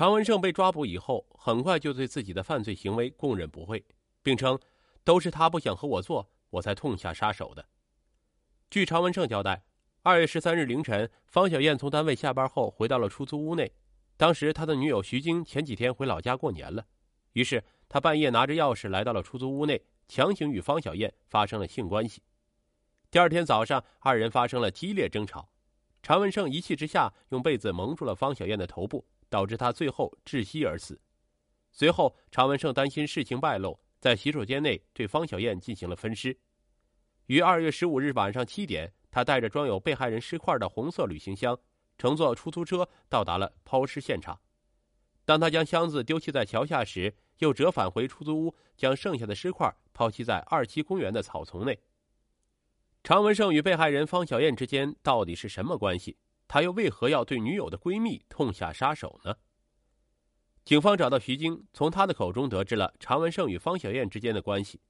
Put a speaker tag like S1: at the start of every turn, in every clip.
S1: 常文胜被抓捕以后，很快就对自己的犯罪行为供认不讳，并称都是他不想和我做，我才痛下杀手的。据常文胜交代，二月十三日凌晨，方小燕从单位下班后回到了出租屋内。当时他的女友徐晶前几天回老家过年了，于是他半夜拿着钥匙来到了出租屋内，强行与方小燕发生了性关系。第二天早上，二人发生了激烈争吵，常文胜一气之下用被子蒙住了方小燕的头部，导致他最后窒息而死。随后，常文胜担心事情败露，在洗手间内对方小燕进行了分尸。于二月十五日晚上七点，他带着装有被害人尸块的红色旅行箱，乘坐出租车到达了抛尸现场。当他将箱子丢弃在桥下时，又折返回出租屋，将剩下的尸块抛弃在二期公园的草丛内。常文胜与被害人方小燕之间到底是什么关系？他又为何要对女友的闺蜜痛下杀手呢？警方找到徐晶，从他的口中得知了常文胜与方小燕之间的关系。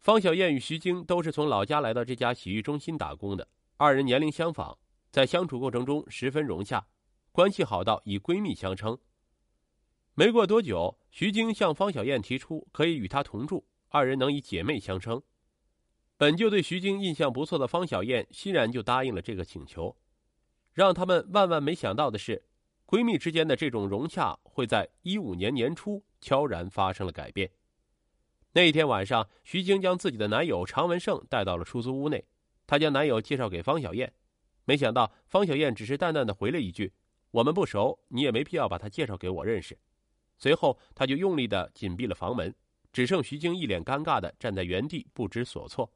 S1: 方小燕与徐晶都是从老家来到这家洗浴中心打工的，二人年龄相仿，在相处过程中十分融洽，关系好到以闺蜜相称。没过多久，徐晶向方小燕提出可以与她同住，二人能以姐妹相称。本就对徐晶印象不错的方小燕欣然就答应了这个请求。让他们万万没想到的是，闺蜜之间的这种融洽会在一五年年初悄然发生了改变。那一天晚上，徐晶将自己的男友常文胜带到了出租屋内，她将男友介绍给方小燕，没想到方小燕只是淡淡的回了一句：“我们不熟，你也没必要把他介绍给我认识。”随后，他就用力的紧闭了房门，只剩徐晶一脸尴尬的站在原地不知所措。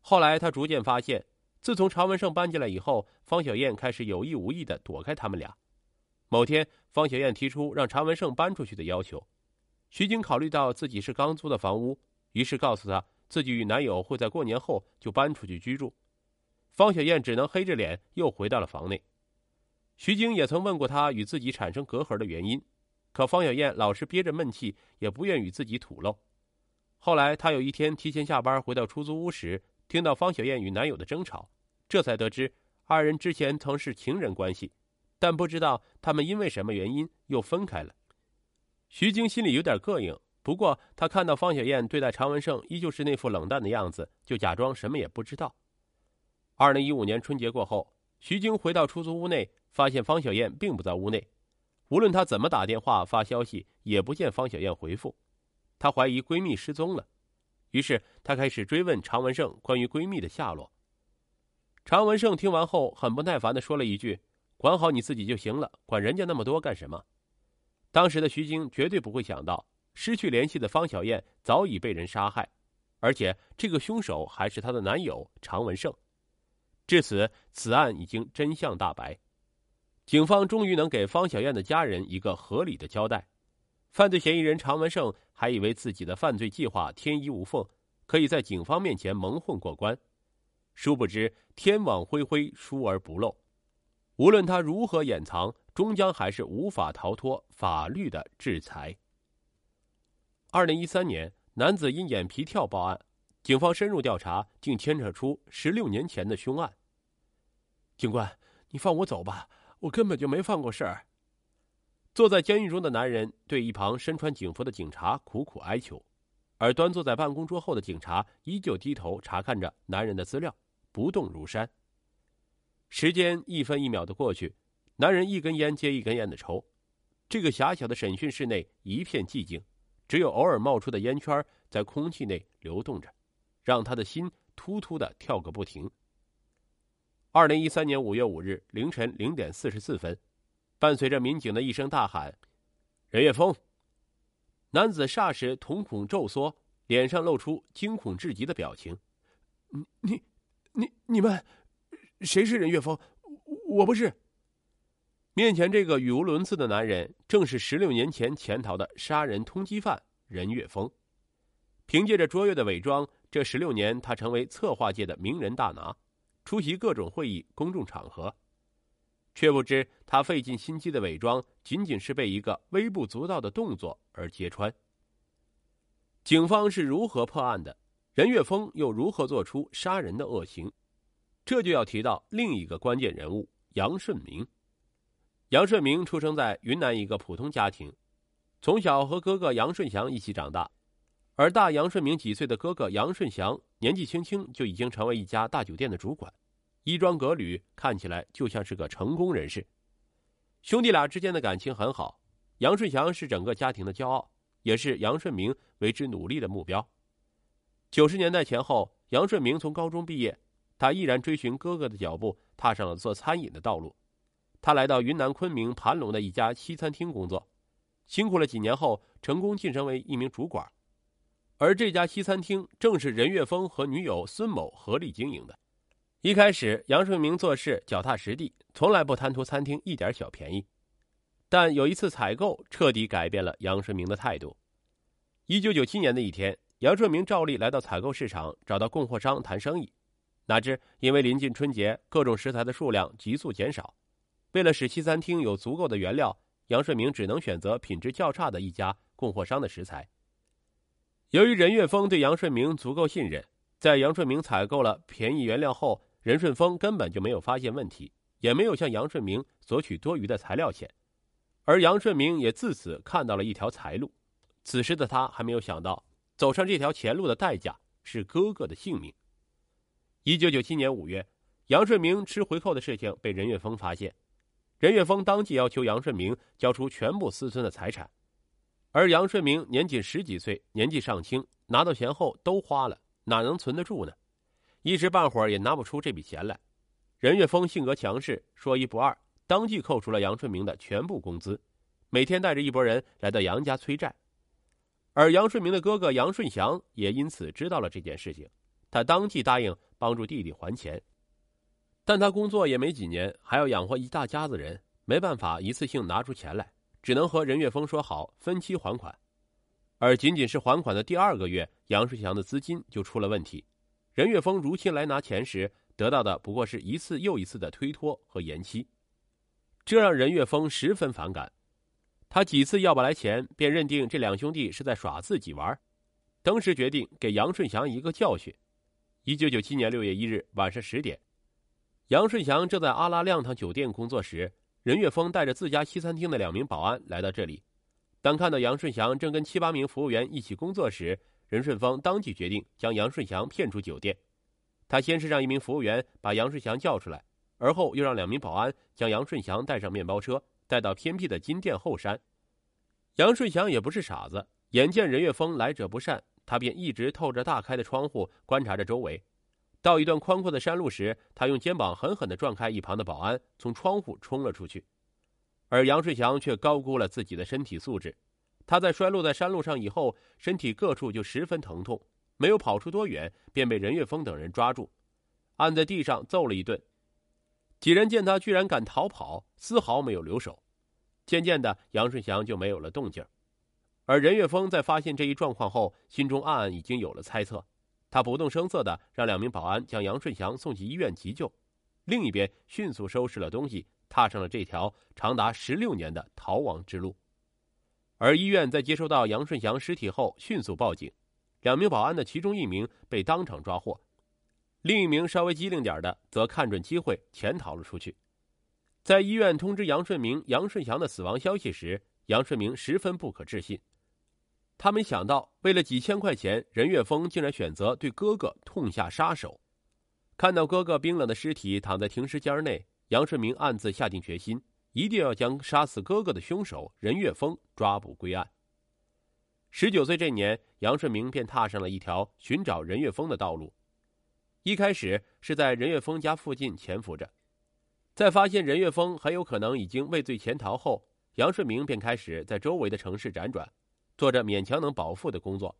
S1: 后来，他逐渐发现，自从常文胜搬进来以后，方小燕开始有意无意的躲开他们俩。某天，方小燕提出让常文胜搬出去的要求。徐晶考虑到自己是刚租的房屋，于是告诉他自己与男友会在过年后就搬出去居住。方小燕只能黑着脸又回到了房内。徐晶也曾问过他与自己产生隔阂的原因，可方小燕老是憋着闷气，也不愿与自己吐露。后来，他有一天提前下班回到出租屋时，听到方小燕与男友的争吵，这才得知二人之前曾是情人关系，但不知道他们因为什么原因又分开了。徐晶心里有点膈应，不过她看到方小燕对待常文胜依旧是那副冷淡的样子，就假装什么也不知道。二零一五年春节过后，徐晶回到出租屋内，发现方小燕并不在屋内，无论她怎么打电话发消息，也不见方小燕回复。她怀疑闺蜜失踪了，于是她开始追问常文胜关于闺蜜的下落。常文胜听完后，很不耐烦的说了一句：“管好你自己就行了，管人家那么多干什么？”当时的徐晶绝对不会想到，失去联系的方小燕早已被人杀害，而且这个凶手还是她的男友常文胜。至此，此案已经真相大白，警方终于能给方小燕的家人一个合理的交代。犯罪嫌疑人常文胜还以为自己的犯罪计划天衣无缝，可以在警方面前蒙混过关，殊不知天网恢恢，疏而不漏。无论他如何掩藏。终将还是无法逃脱法律的制裁。二零一三年，男子因眼皮跳报案，警方深入调查，竟牵扯出十六年前的凶案。警官，你放我走吧，我根本就没犯过事儿。坐在监狱中的男人对一旁身穿警服的警察苦苦哀求，而端坐在办公桌后的警察依旧低头查看着男人的资料，不动如山。时间一分一秒的过去。男人一根烟接一根烟的抽，这个狭小的审讯室内一片寂静，只有偶尔冒出的烟圈在空气内流动着，让他的心突突的跳个不停。二零一三年五月五日凌晨零点四十四分，伴随着民警的一声大喊：“任岳峰！”男子霎时瞳孔骤缩，脸上露出惊恐至极的表情：“你、你、你、你们，谁是任岳峰？我不是。”面前这个语无伦次的男人，正是十六年前潜逃的杀人通缉犯任岳峰。凭借着卓越的伪装，这十六年他成为策划界的名人大拿，出席各种会议、公众场合。却不知他费尽心机的伪装，仅仅是被一个微不足道的动作而揭穿。警方是如何破案的？任岳峰又如何做出杀人的恶行？这就要提到另一个关键人物杨顺明。杨顺明出生在云南一个普通家庭，从小和哥哥杨顺祥一起长大。而大杨顺明几岁的哥哥杨顺祥，年纪轻轻就已经成为一家大酒店的主管，衣装革履，看起来就像是个成功人士。兄弟俩之间的感情很好，杨顺祥是整个家庭的骄傲，也是杨顺明为之努力的目标。九十年代前后，杨顺明从高中毕业，他毅然追寻哥哥的脚步，踏上了做餐饮的道路。他来到云南昆明盘龙的一家西餐厅工作，辛苦了几年后，成功晋升为一名主管。而这家西餐厅正是任岳峰和女友孙某合力经营的。一开始，杨顺明做事脚踏实地，从来不贪图餐厅一点小便宜。但有一次采购，彻底改变了杨顺明的态度。一九九七年的一天，杨顺明照例来到采购市场，找到供货商谈生意。哪知因为临近春节，各种食材的数量急速减少。为了使西餐厅有足够的原料，杨顺明只能选择品质较差的一家供货商的食材。由于任岳峰对杨顺明足够信任，在杨顺明采购了便宜原料后，任顺峰根本就没有发现问题，也没有向杨顺明索取多余的材料钱，而杨顺明也自此看到了一条财路。此时的他还没有想到，走上这条前路的代价是哥哥的性命。一九九七年五月，杨顺明吃回扣的事情被任岳峰发现，任岳峰当即要求杨顺明交出全部私吞的财产。而杨顺明年仅十几岁，年纪尚轻，拿到钱后都花了，哪能存得住呢？一时半会儿也拿不出这笔钱来。任岳峰性格强势，说一不二，当即扣除了杨顺明的全部工资，每天带着一拨人来到杨家催债。而杨顺明的哥哥杨顺祥也因此知道了这件事情，他当即答应帮助弟弟还钱。但他工作也没几年，还要养活一大家子人，没办法一次性拿出钱来。只能和任岳峰说好分期还款，而仅仅是还款的第二个月，杨顺祥的资金就出了问题。任岳峰如期来拿钱时，得到的不过是一次又一次的推脱和延期，这让任岳峰十分反感。他几次要不来钱，便认定这两兄弟是在耍自己玩，当时决定给杨顺祥一个教训。一九九七年六月一日晚上十点，杨顺祥正在阿拉亮堂酒店工作时。任岳峰带着自家西餐厅的两名保安来到这里，当看到杨顺祥正跟七八名服务员一起工作时，任顺峰当即决定将杨顺祥骗出酒店。他先是让一名服务员把杨顺祥叫出来，而后又让两名保安将杨顺祥带上面包车，带到偏僻的金店后山。杨顺祥也不是傻子，眼见任岳峰来者不善，他便一直透着大开的窗户观察着周围。到一段宽阔的山路时，他用肩膀狠狠地撞开一旁的保安，从窗户冲了出去。而杨顺祥却高估了自己的身体素质，他在摔落在山路上以后，身体各处就十分疼痛，没有跑出多远，便被任岳峰等人抓住，按在地上揍了一顿。几人见他居然敢逃跑，丝毫没有留手。渐渐的，杨顺祥就没有了动静，而任岳峰在发现这一状况后，心中暗暗已经有了猜测。他不动声色的让两名保安将杨顺祥送去医院急救，另一边迅速收拾了东西，踏上了这条长达十六年的逃亡之路。而医院在接收到杨顺祥尸体后，迅速报警，两名保安的其中一名被当场抓获，另一名稍微机灵点的则看准机会潜逃了出去。在医院通知杨顺明、杨顺祥的死亡消息时，杨顺明十分不可置信。他没想到，为了几千块钱，任岳峰竟然选择对哥哥痛下杀手。看到哥哥冰冷的尸体躺在停尸间内，杨顺明暗自下定决心，一定要将杀死哥哥的凶手任岳峰抓捕归案。十九岁这年，杨顺明便踏上了一条寻找任岳峰的道路。一开始是在任岳峰家附近潜伏着，在发现任岳峰很有可能已经畏罪潜逃后，杨顺明便开始在周围的城市辗转。做着勉强能保富的工作，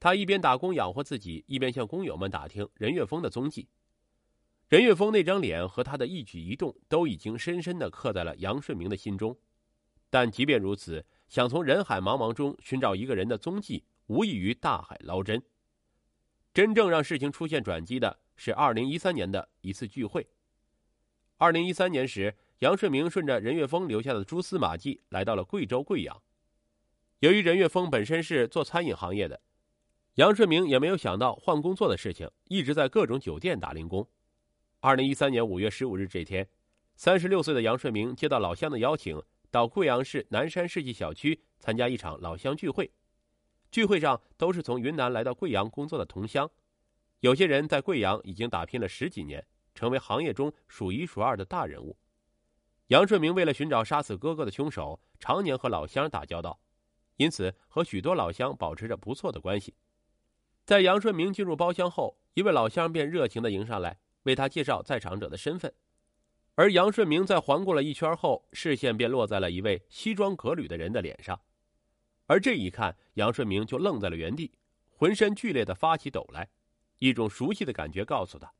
S1: 他一边打工养活自己，一边向工友们打听任岳峰的踪迹。任岳峰那张脸和他的一举一动都已经深深的刻在了杨顺明的心中。但即便如此，想从人海茫茫中寻找一个人的踪迹，无异于大海捞针。真正让事情出现转机的是二零一三年的一次聚会。二零一三年时，杨顺明顺着任岳峰留下的蛛丝马迹，来到了贵州贵阳。由于任岳峰本身是做餐饮行业的，杨顺明也没有想到换工作的事情，一直在各种酒店打零工。二零一三年五月十五日这天，三十六岁的杨顺明接到老乡的邀请，到贵阳市南山世纪小区参加一场老乡聚会。聚会上都是从云南来到贵阳工作的同乡，有些人在贵阳已经打拼了十几年，成为行业中数一数二的大人物。杨顺明为了寻找杀死哥哥的凶手，常年和老乡打交道，因此和许多老乡保持着不错的关系。在杨顺明进入包厢后，一位老乡便热情的迎上来，为他介绍在场者的身份。而杨顺明在环顾了一圈后，视线便落在了一位西装革履的人的脸上，而这一看，杨顺明就愣在了原地，浑身剧烈的发起抖来，一种熟悉的感觉告诉他，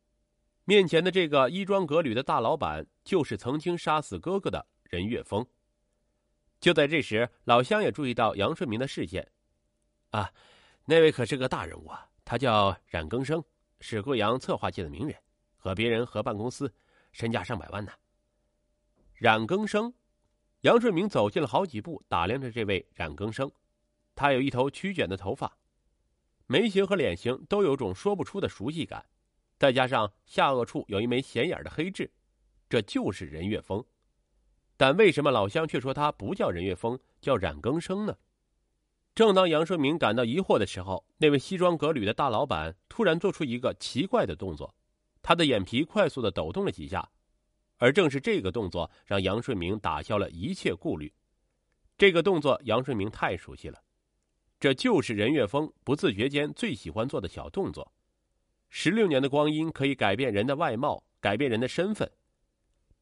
S1: 面前的这个衣装革履的大老板就是曾经杀死哥哥的任月峰。就在这时，老乡也注意到杨顺明的视线，啊，那位可是个大人物啊，他叫冉更生，是贵阳策划界的名人，和别人合办公司。身价上百万呢。冉更生，杨顺明走近了好几步，打量着这位冉更生。他有一头曲卷的头发，眉形和脸型都有种说不出的熟悉感，再加上下颚处有一枚显眼的黑痣，这就是任月峰。但为什么老乡却说他不叫任月峰，叫冉更生呢？正当杨顺明感到疑惑的时候，那位西装革履的大老板突然做出一个奇怪的动作。他的眼皮快速的抖动了几下，而正是这个动作让杨顺明打消了一切顾虑。这个动作杨顺明太熟悉了，这就是任岳峰不自觉间最喜欢做的小动作。十六年的光阴可以改变人的外貌，改变人的身份，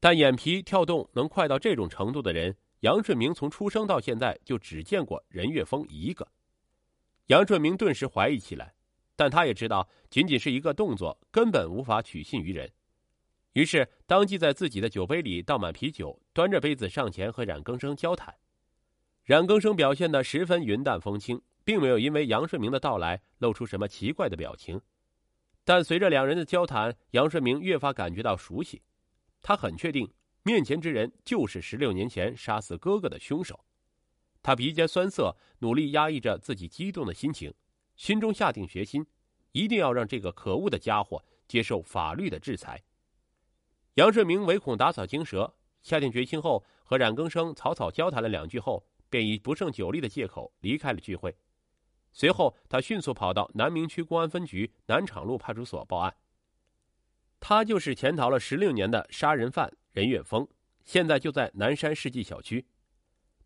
S1: 但眼皮跳动能快到这种程度的人，杨顺明从出生到现在就只见过任岳峰一个。杨顺明顿时怀疑起来。但他也知道，仅仅是一个动作根本无法取信于人，于是当即在自己的酒杯里倒满啤酒，端着杯子上前和冉更生交谈。冉更生表现得十分云淡风轻，并没有因为杨顺明的到来露出什么奇怪的表情。但随着两人的交谈，杨顺明越发感觉到熟悉，他很确定面前之人就是十六年前杀死哥哥的凶手。他鼻尖酸涩，努力压抑着自己激动的心情。心中下定决心，一定要让这个可恶的家伙接受法律的制裁。杨顺明唯恐打草惊蛇，下定决心后，和冉更生草草交谈了两句后，便以不胜酒力的借口离开了聚会。随后，他迅速跑到南明区公安分局南厂路派出所报案。他就是潜逃了十六年的杀人犯任月峰，现在就在南山世纪小区。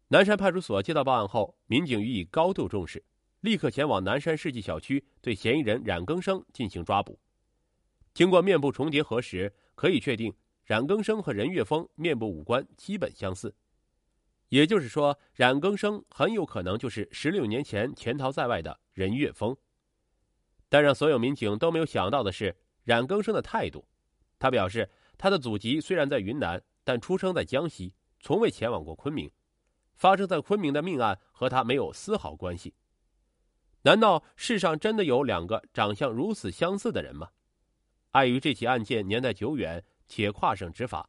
S1: 南山派出所接到报案后，民警予以高度重视。立刻前往南山世纪小区，对嫌疑人冉更生进行抓捕。经过面部重叠核实，可以确定冉更生和任月峰面部五官基本相似，也就是说，冉更生很有可能就是十六年前潜逃在外的任月峰。但让所有民警都没有想到的是，冉更生的态度。他表示，他的祖籍虽然在云南，但出生在江西，从未前往过昆明。发生在昆明的命案和他没有丝毫关系。难道世上真的有两个长相如此相似的人吗？碍于这起案件年代久远且跨省执法，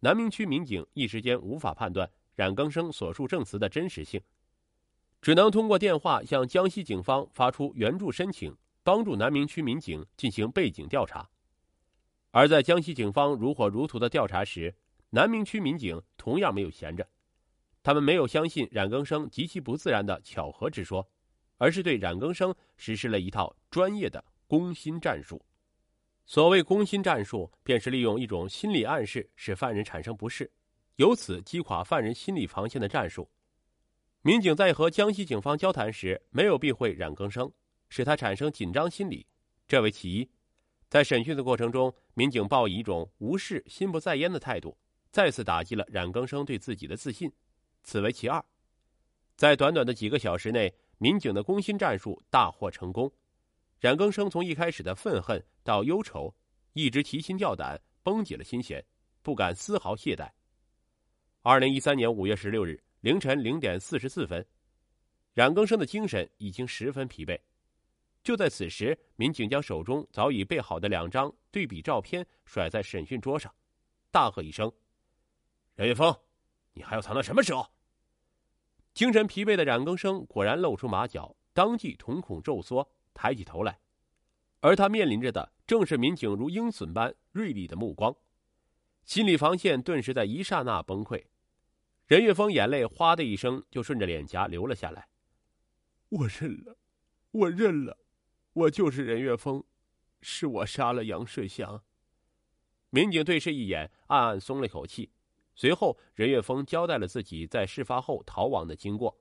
S1: 南明区民警一时间无法判断冉更生所述证词的真实性，只能通过电话向江西警方发出援助申请，帮助南明区民警进行背景调查。而在江西警方如火如荼的调查时，南明区民警同样没有闲着，他们没有相信冉更生极其不自然的巧合之说。而是对冉更生实施了一套专业的攻心战术。所谓攻心战术，便是利用一种心理暗示，使犯人产生不适，由此击垮犯人心理防线的战术。民警在和江西警方交谈时，没有避讳冉更生，使他产生紧张心理，这为其一。在审讯的过程中，民警抱以一种无视、心不在焉的态度，再次打击了冉更生对自己的自信，此为其二。在短短的几个小时内。民警的攻心战术大获成功，冉更生从一开始的愤恨到忧愁，一直提心吊胆，绷紧了心弦，不敢丝毫懈怠。二零一三年五月十六日凌晨零点四十四分，冉更生的精神已经十分疲惫。就在此时，民警将手中早已备好的两张对比照片甩在审讯桌上，大喝一声：“冉月峰，你还要藏到什么时候？”精神疲惫的冉更生果然露出马脚，当即瞳孔骤缩，抬起头来，而他面临着的正是民警如鹰隼般锐利的目光。心理防线顿时在一刹那崩溃。任岳峰眼泪哗的一声就顺着脸颊流了下来。我认了，我认了，我就是任岳峰，是我杀了杨顺祥。民警对视一眼，暗暗松了口气。随后，任岳峰交代了自己在事发后逃亡的经过。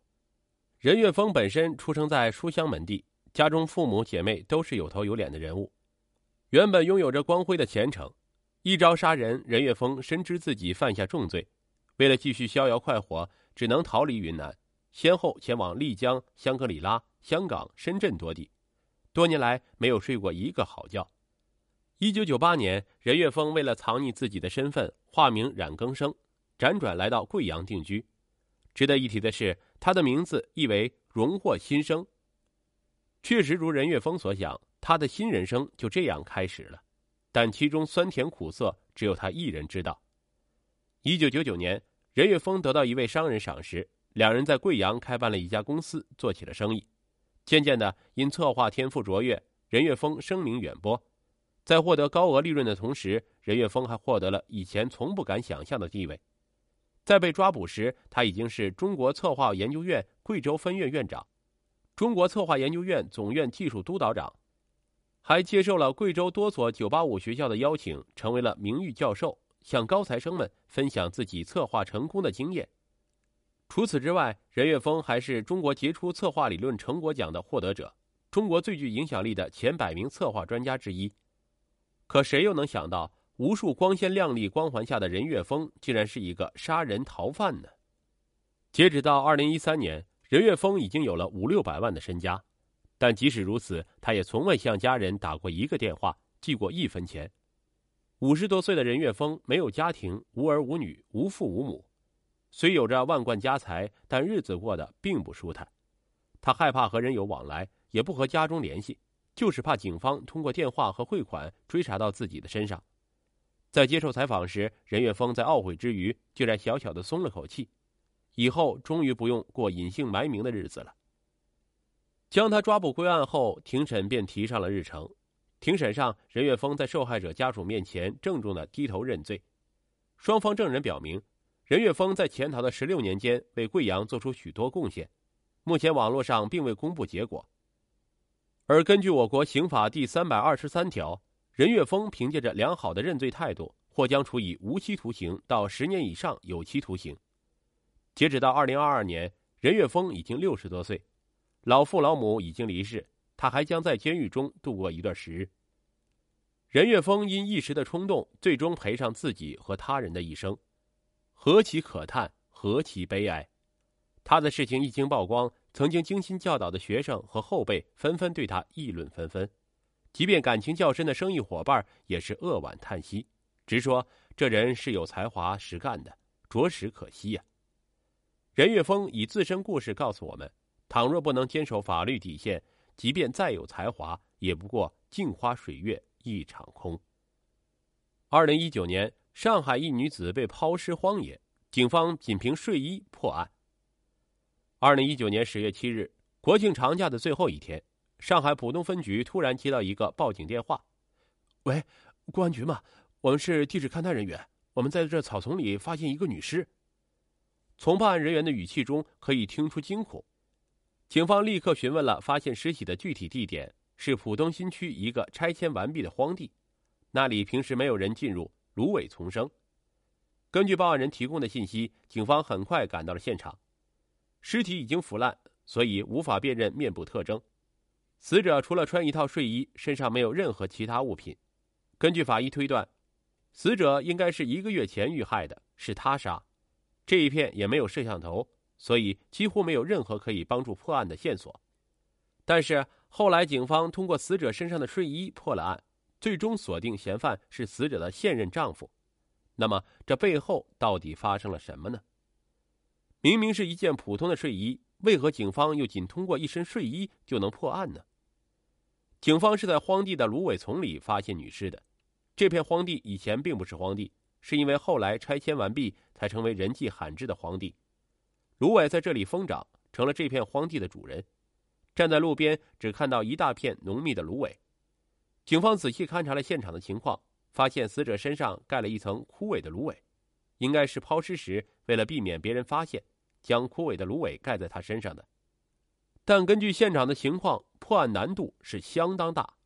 S1: 任岳峰本身出生在书香门第，家中父母姐妹都是有头有脸的人物，原本拥有着光辉的前程。一朝杀人，任岳峰深知自己犯下重罪，为了继续逍遥快活，只能逃离云南，先后前往丽江、香格里拉、香港、深圳多地，多年来没有睡过一个好觉。一九九八年，任岳峰为了藏匿自己的身份，化名冉更生，辗转来到贵阳定居。值得一提的是。他的名字意为荣获新生。确实如任岳峰所想，他的新人生就这样开始了。但其中酸甜苦涩，只有他一人知道。一九九九年，任岳峰得到一位商人赏识，两人在贵阳开办了一家公司，做起了生意。渐渐的，因策划天赋卓越，任岳峰声名远播。在获得高额利润的同时，任岳峰还获得了以前从不敢想象的地位。在被抓捕时，他已经是中国策划研究院贵州分院院长，中国策划研究院总院技术督导长，还接受了贵州多所985学校的邀请，成为了名誉教授，向高材生们分享自己策划成功的经验。除此之外，任岳峰还是中国杰出策划理论成果奖的获得者，中国最具影响力的前百名策划专家之一。可谁又能想到？无数光鲜亮丽光环下的任岳峰，竟然是一个杀人逃犯呢。截止到二零一三年，任岳峰已经有了五六百万的身家，但即使如此，他也从未向家人打过一个电话，寄过一分钱。五十多岁的任岳峰没有家庭，无儿无女，无父无母，虽有着万贯家财，但日子过得并不舒坦。他害怕和人有往来，也不和家中联系，就是怕警方通过电话和汇款追查到自己的身上。在接受采访时，任岳峰在懊悔之余，竟然小小的松了口气，以后终于不用过隐姓埋名的日子了。将他抓捕归案后，庭审便提上了日程。庭审上，任岳峰在受害者家属面前郑重的低头认罪。双方证人表明，任岳峰在潜逃的十六年间为贵阳做出许多贡献，目前网络上并未公布结果。而根据我国刑法第三百二十三条。任岳峰凭借着良好的认罪态度，或将处以无期徒刑到十年以上有期徒刑。截止到二零二二年，任岳峰已经六十多岁，老父老母已经离世，他还将在监狱中度过一段时日。任岳峰因一时的冲动，最终赔上自己和他人的一生，何其可叹，何其悲哀！他的事情一经曝光，曾经精心教导的学生和后辈纷纷对他议论纷纷。即便感情较深的生意伙伴也是扼腕叹息，直说这人是有才华实干的，着实可惜呀。任岳峰以自身故事告诉我们：倘若不能坚守法律底线，即便再有才华，也不过镜花水月一场空。二零一九年，上海一女子被抛尸荒野，警方仅凭睡衣破案。二零一九年十月七日，国庆长假的最后一天。上海浦东分局突然接到一个报警电话：“喂，公安局吗？我们是地质勘探人员，我们在这草丛里发现一个女尸。”从办案人员的语气中可以听出惊恐。警方立刻询问了发现尸体的具体地点，是浦东新区一个拆迁完毕的荒地，那里平时没有人进入，芦苇丛生。根据报案人提供的信息，警方很快赶到了现场。尸体已经腐烂，所以无法辨认面部特征。死者除了穿一套睡衣，身上没有任何其他物品。根据法医推断，死者应该是一个月前遇害的，是他杀。这一片也没有摄像头，所以几乎没有任何可以帮助破案的线索。但是后来警方通过死者身上的睡衣破了案，最终锁定嫌犯是死者的现任丈夫。那么这背后到底发生了什么呢？明明是一件普通的睡衣，为何警方又仅通过一身睡衣就能破案呢？警方是在荒地的芦苇丛里发现女尸的。这片荒地以前并不是荒地，是因为后来拆迁完毕才成为人迹罕至的荒地。芦苇在这里疯长，成了这片荒地的主人。站在路边，只看到一大片浓密的芦苇。警方仔细勘察了现场的情况，发现死者身上盖了一层枯萎的芦苇，应该是抛尸时为了避免别人发现，将枯萎的芦苇盖在他身上的。但根据现场的情况，破案难度是相当大。